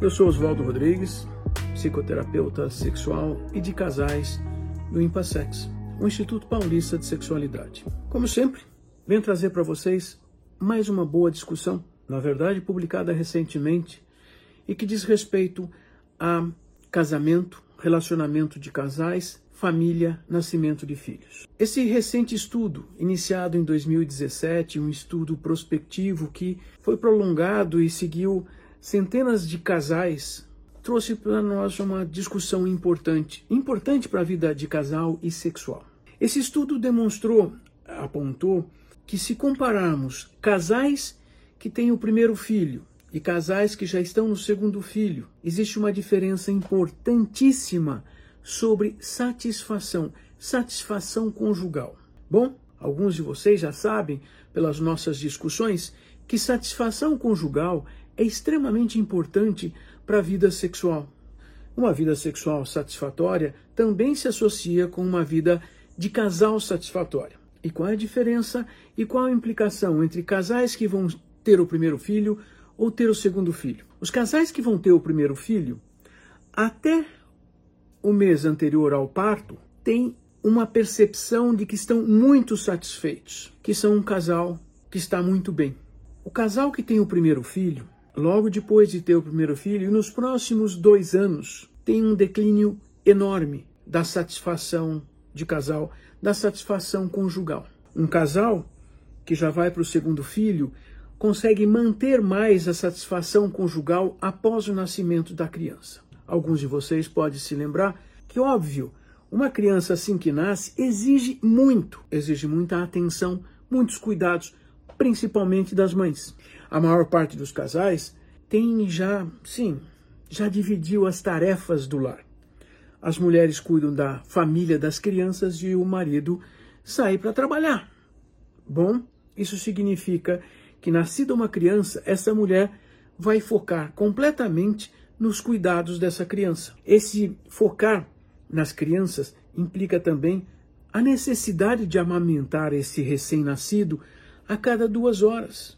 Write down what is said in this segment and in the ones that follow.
eu sou Oswaldo Rodrigues, psicoterapeuta sexual e de casais do Impassex, o Instituto Paulista de Sexualidade. Como sempre, venho trazer para vocês mais uma boa discussão, na verdade publicada recentemente, e que diz respeito a casamento, relacionamento de casais, família, nascimento de filhos. Esse recente estudo, iniciado em 2017, um estudo prospectivo que foi prolongado e seguiu centenas de casais, trouxe para nós uma discussão importante, importante para a vida de casal e sexual. Esse estudo demonstrou, apontou, que se compararmos casais que têm o primeiro filho e casais que já estão no segundo filho, existe uma diferença importantíssima sobre satisfação, satisfação conjugal. Bom, alguns de vocês já sabem, pelas nossas discussões, que satisfação conjugal é extremamente importante para a vida sexual. Uma vida sexual satisfatória também se associa com uma vida de casal satisfatória. E qual é a diferença e qual a implicação entre casais que vão ter o primeiro filho ou ter o segundo filho? Os casais que vão ter o primeiro filho, até o mês anterior ao parto, têm uma percepção de que estão muito satisfeitos, que são um casal que está muito bem. O casal que tem o primeiro filho logo depois de ter o primeiro filho, nos próximos dois anos, tem um declínio enorme da satisfação de casal, da satisfação conjugal. Um casal que já vai para o segundo filho consegue manter mais a satisfação conjugal após o nascimento da criança. Alguns de vocês podem se lembrar que, óbvio, uma criança assim que nasce exige muito, exige muita atenção, muitos cuidados, principalmente das mães. A maior parte dos casais tem já, sim, já dividiu as tarefas do lar. As mulheres cuidam da família, das crianças e o marido sai para trabalhar. Bom, isso significa que, nascida uma criança, essa mulher vai focar completamente nos cuidados dessa criança. Esse focar nas crianças implica também a necessidade de amamentar esse recém-nascido a cada duas horas,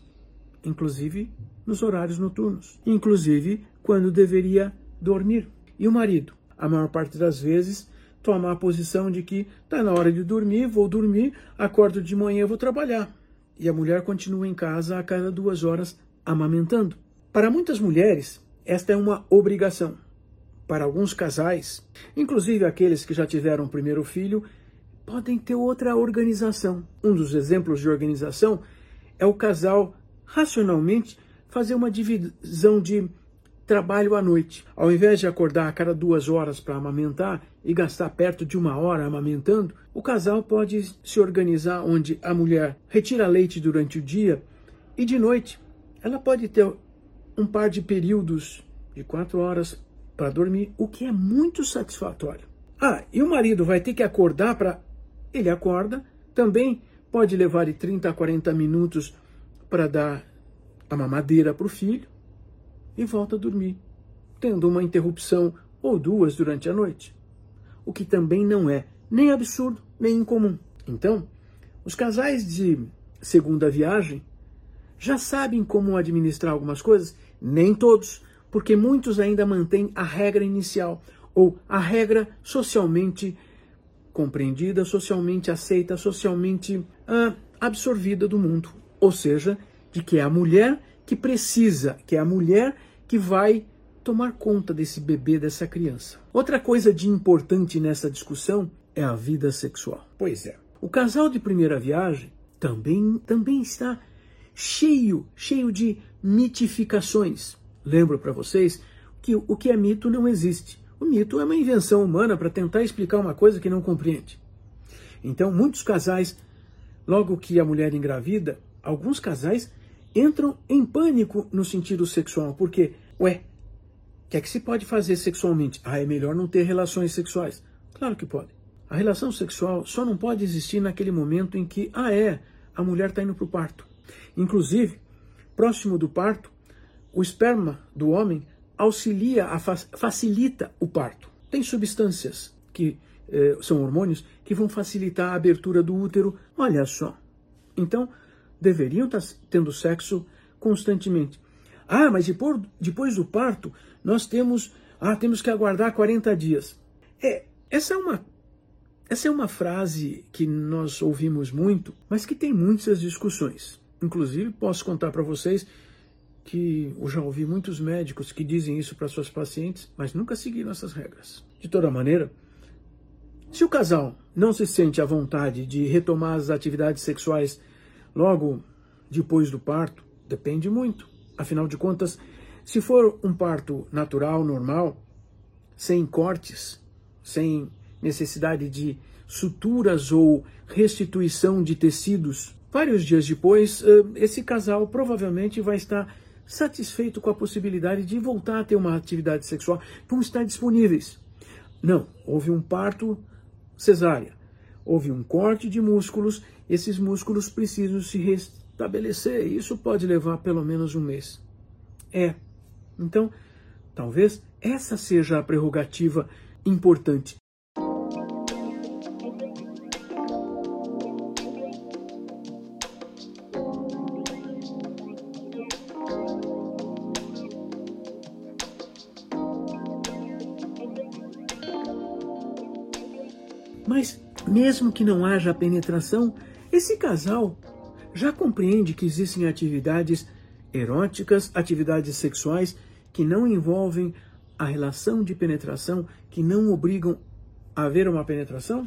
inclusive nos horários noturnos, inclusive quando deveria dormir. E o marido, a maior parte das vezes, toma a posição de que está na hora de dormir, vou dormir, acordo de manhã, vou trabalhar. E a mulher continua em casa a cada duas horas amamentando. Para muitas mulheres, esta é uma obrigação. Para alguns casais, inclusive aqueles que já tiveram o primeiro filho, podem ter outra organização. Um dos exemplos de organização é o casal racionalmente fazer uma divisão de trabalho à noite. Ao invés de acordar a cada duas horas para amamentar e gastar perto de uma hora amamentando, o casal pode se organizar onde a mulher retira leite durante o dia e de noite ela pode ter um par de períodos de quatro horas para dormir, o que é muito satisfatório. Ah, e o marido vai ter que acordar para ele acorda, também pode levar de 30 a 40 minutos para dar a mamadeira para o filho e volta a dormir, tendo uma interrupção ou duas durante a noite. O que também não é nem absurdo nem incomum. Então, os casais de segunda viagem já sabem como administrar algumas coisas, nem todos, porque muitos ainda mantêm a regra inicial ou a regra socialmente compreendida, socialmente aceita, socialmente ah, absorvida do mundo. Ou seja, de que é a mulher que precisa, que é a mulher que vai tomar conta desse bebê, dessa criança. Outra coisa de importante nessa discussão é a vida sexual. Pois é. O casal de primeira viagem também, também está cheio, cheio de mitificações. Lembro para vocês que o que é mito não existe. O mito é uma invenção humana para tentar explicar uma coisa que não compreende. Então, muitos casais, logo que a mulher engravida, alguns casais entram em pânico no sentido sexual, porque, ué, que é que se pode fazer sexualmente? Ah, é melhor não ter relações sexuais. Claro que pode. A relação sexual só não pode existir naquele momento em que, ah, é, a mulher está indo para o parto. Inclusive, próximo do parto, o esperma do homem auxilia, facilita o parto. Tem substâncias que eh, são hormônios que vão facilitar a abertura do útero. Olha só. Então, deveriam estar tendo sexo constantemente. Ah, mas depois, depois do parto, nós temos, ah, temos que aguardar 40 dias. É, essa é uma essa é uma frase que nós ouvimos muito, mas que tem muitas discussões. Inclusive, posso contar para vocês que eu já ouvi muitos médicos que dizem isso para suas pacientes, mas nunca seguiram essas regras. De toda maneira, se o casal não se sente à vontade de retomar as atividades sexuais logo depois do parto, depende muito. Afinal de contas, se for um parto natural, normal, sem cortes, sem necessidade de suturas ou restituição de tecidos, vários dias depois, eh, esse casal provavelmente vai estar satisfeito com a possibilidade de voltar a ter uma atividade sexual, vão estar disponíveis. Não, houve um parto cesárea, houve um corte de músculos, esses músculos precisam se restabelecer, isso pode levar pelo menos um mês. É. Então, talvez essa seja a prerrogativa importante. Mesmo que não haja penetração, esse casal já compreende que existem atividades eróticas, atividades sexuais que não envolvem a relação de penetração, que não obrigam a haver uma penetração?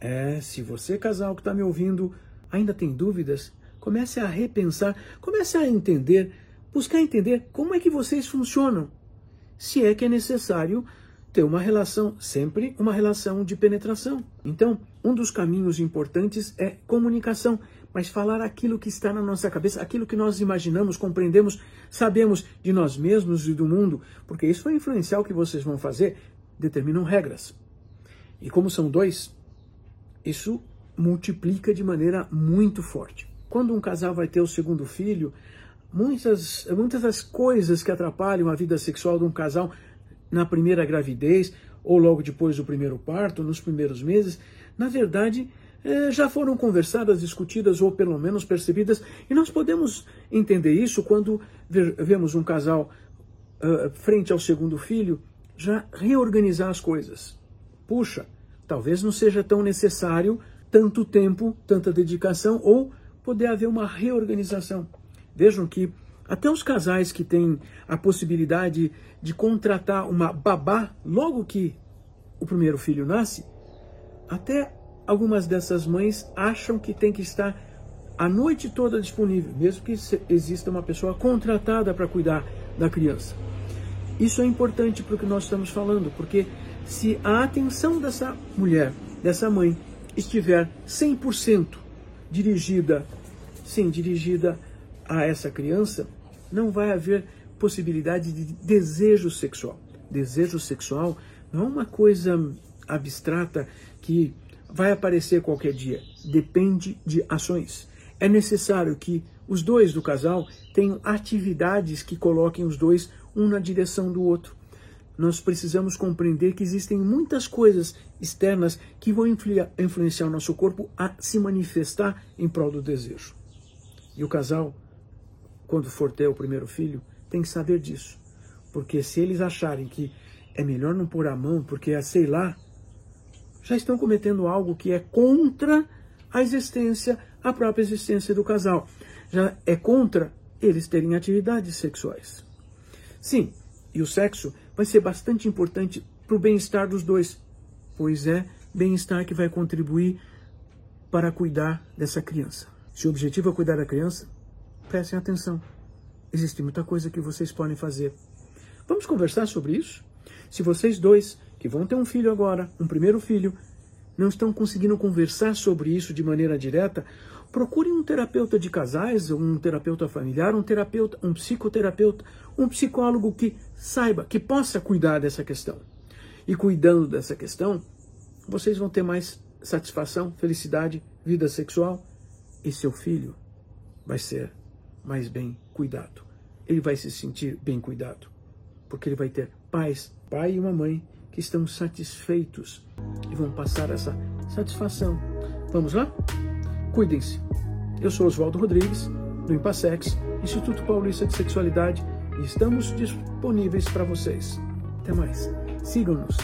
É, se você, casal que está me ouvindo, ainda tem dúvidas, comece a repensar, comece a entender, buscar entender como é que vocês funcionam. Se é que é necessário ter uma relação, sempre uma relação de penetração. Então, um dos caminhos importantes é comunicação, mas falar aquilo que está na nossa cabeça, aquilo que nós imaginamos, compreendemos, sabemos de nós mesmos e do mundo, porque isso vai influenciar o que vocês vão fazer, determinam regras. E como são dois, isso multiplica de maneira muito forte. Quando um casal vai ter o segundo filho, muitas, muitas das coisas que atrapalham a vida sexual de um casal na primeira gravidez ou logo depois do primeiro parto, nos primeiros meses, na verdade, é, já foram conversadas, discutidas ou pelo menos percebidas, e nós podemos entender isso quando vemos um casal uh, frente ao segundo filho já reorganizar as coisas. Puxa, talvez não seja tão necessário tanto tempo, tanta dedicação, ou poder haver uma reorganização. Vejam que até os casais que têm a possibilidade de contratar uma babá logo que o primeiro filho nasce, até algumas dessas mães acham que tem que estar a noite toda disponível, mesmo que exista uma pessoa contratada para cuidar da criança. Isso é importante para o que nós estamos falando, porque se a atenção dessa mulher, dessa mãe, estiver 100% dirigida, sim, dirigida a essa criança, não vai haver possibilidade de desejo sexual. Desejo sexual não é uma coisa abstrata que vai aparecer qualquer dia. Depende de ações. É necessário que os dois do casal tenham atividades que coloquem os dois um na direção do outro. Nós precisamos compreender que existem muitas coisas externas que vão influenciar o nosso corpo a se manifestar em prol do desejo. E o casal quando for ter o primeiro filho, tem que saber disso. Porque se eles acharem que é melhor não pôr a mão, porque é, sei lá, já estão cometendo algo que é contra a existência, a própria existência do casal. Já é contra eles terem atividades sexuais. Sim, e o sexo vai ser bastante importante para o bem-estar dos dois, pois é bem-estar que vai contribuir para cuidar dessa criança. Se o objetivo é cuidar da criança, Prestem atenção. Existe muita coisa que vocês podem fazer. Vamos conversar sobre isso? Se vocês dois, que vão ter um filho agora, um primeiro filho, não estão conseguindo conversar sobre isso de maneira direta, procure um terapeuta de casais, um terapeuta familiar, um terapeuta, um psicoterapeuta, um psicólogo que saiba, que possa cuidar dessa questão. E cuidando dessa questão, vocês vão ter mais satisfação, felicidade, vida sexual e seu filho vai ser mais bem cuidado. Ele vai se sentir bem cuidado, porque ele vai ter pais, pai e uma mãe que estão satisfeitos e vão passar essa satisfação. Vamos lá? Cuidem-se. Eu sou Oswaldo Rodrigues, do Impassex, Instituto Paulista de Sexualidade, e estamos disponíveis para vocês. Até mais. Sigam-nos